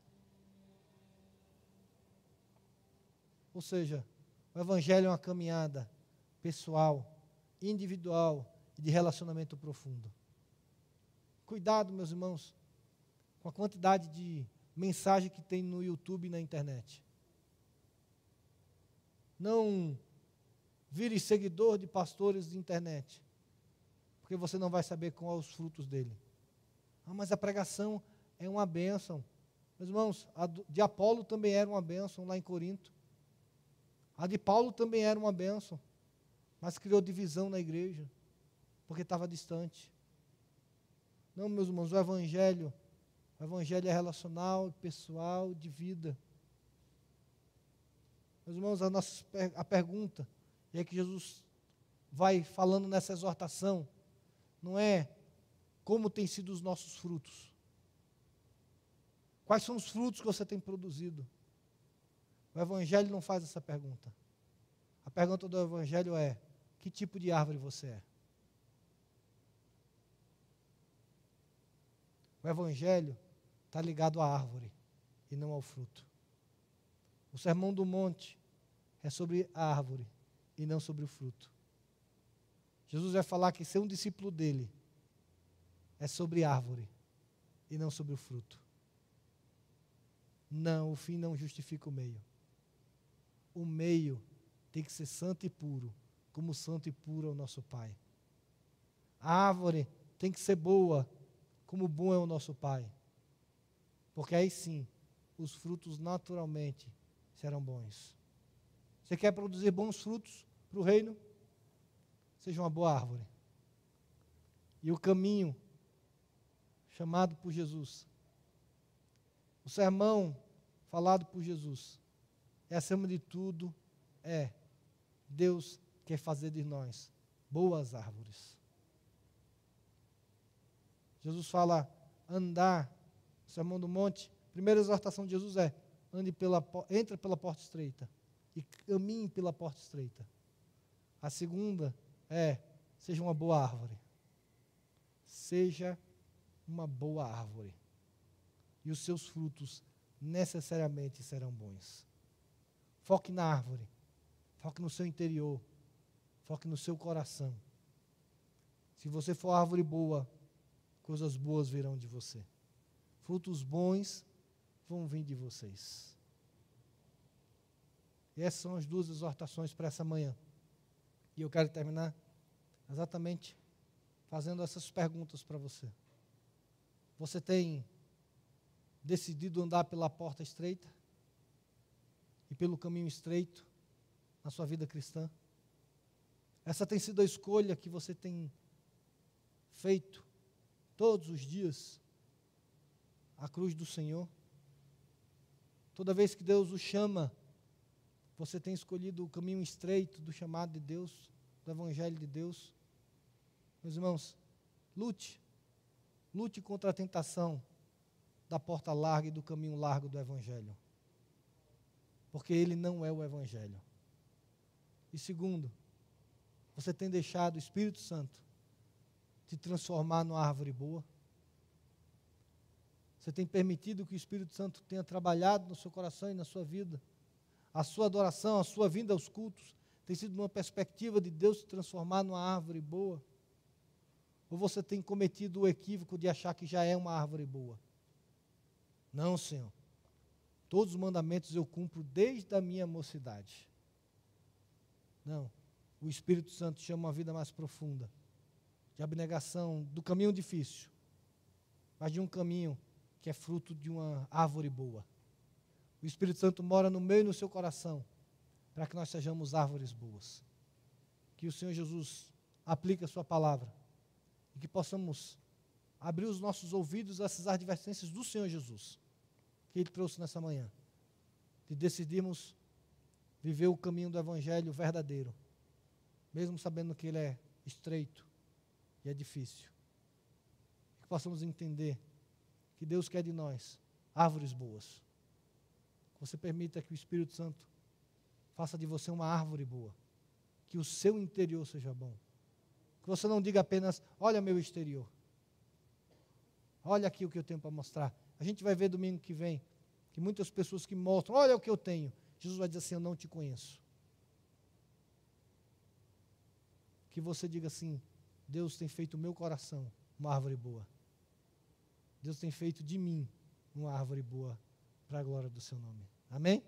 Ou seja, o Evangelho é uma caminhada pessoal, individual e de relacionamento profundo. Cuidado, meus irmãos, com a quantidade de mensagem que tem no YouTube e na internet. Não vire seguidor de pastores de internet, porque você não vai saber qual é os frutos dele. Ah, mas a pregação é uma bênção. Meus irmãos, a de Apolo também era uma bênção lá em Corinto. A de Paulo também era uma bênção, mas criou divisão na igreja, porque estava distante. Não, meus irmãos, o Evangelho o evangelho é relacional, pessoal, de vida. Meus irmãos, a, nossa, a pergunta, e é que Jesus vai falando nessa exortação, não é como têm sido os nossos frutos. Quais são os frutos que você tem produzido? O Evangelho não faz essa pergunta. A pergunta do Evangelho é: que tipo de árvore você é? O Evangelho está ligado à árvore e não ao fruto. O sermão do monte é sobre a árvore e não sobre o fruto. Jesus vai falar que ser um discípulo dele é sobre árvore e não sobre o fruto. Não, o fim não justifica o meio. O meio tem que ser santo e puro, como santo e puro é o nosso Pai. A árvore tem que ser boa, como bom é o nosso Pai. Porque aí sim, os frutos naturalmente serão bons. Você quer produzir bons frutos para o reino? Seja uma boa árvore. E o caminho chamado por Jesus, o sermão falado por Jesus, e acima de tudo é Deus quer fazer de nós boas árvores. Jesus fala andar, Sermão do Monte, primeira exortação de Jesus é: ande pela, entra pela porta estreita e caminhe pela porta estreita. A segunda é: seja uma boa árvore. Seja uma boa árvore. E os seus frutos necessariamente serão bons. Foque na árvore. Foque no seu interior. Foque no seu coração. Se você for árvore boa, coisas boas virão de você. Frutos bons vão vir de vocês. Essas são as duas exortações para essa manhã. E eu quero terminar exatamente fazendo essas perguntas para você. Você tem decidido andar pela porta estreita e pelo caminho estreito na sua vida cristã? Essa tem sido a escolha que você tem feito todos os dias a cruz do Senhor? Toda vez que Deus o chama, você tem escolhido o caminho estreito do chamado de Deus, do Evangelho de Deus? Meus irmãos, lute, lute contra a tentação da porta larga e do caminho largo do Evangelho. Porque ele não é o Evangelho. E segundo, você tem deixado o Espírito Santo te transformar numa árvore boa? Você tem permitido que o Espírito Santo tenha trabalhado no seu coração e na sua vida? A sua adoração, a sua vinda aos cultos tem sido uma perspectiva de Deus te transformar numa árvore boa? Ou você tem cometido o equívoco de achar que já é uma árvore boa? Não, Senhor. Todos os mandamentos eu cumpro desde a minha mocidade. Não. O Espírito Santo chama uma vida mais profunda, de abnegação, do caminho difícil, mas de um caminho que é fruto de uma árvore boa. O Espírito Santo mora no meio e no seu coração, para que nós sejamos árvores boas. Que o Senhor Jesus aplique a sua palavra e que possamos abrir os nossos ouvidos a essas advertências do Senhor Jesus, que Ele trouxe nessa manhã, de decidirmos viver o caminho do Evangelho verdadeiro, mesmo sabendo que ele é estreito e é difícil. Que possamos entender que Deus quer de nós árvores boas. Você permita que o Espírito Santo faça de você uma árvore boa. Que o seu interior seja bom. Que você não diga apenas, olha meu exterior. Olha aqui o que eu tenho para mostrar. A gente vai ver domingo que vem que muitas pessoas que mostram, olha o que eu tenho. Jesus vai dizer assim: Eu não te conheço. Que você diga assim: Deus tem feito o meu coração uma árvore boa. Deus tem feito de mim uma árvore boa para a glória do seu nome. Amém?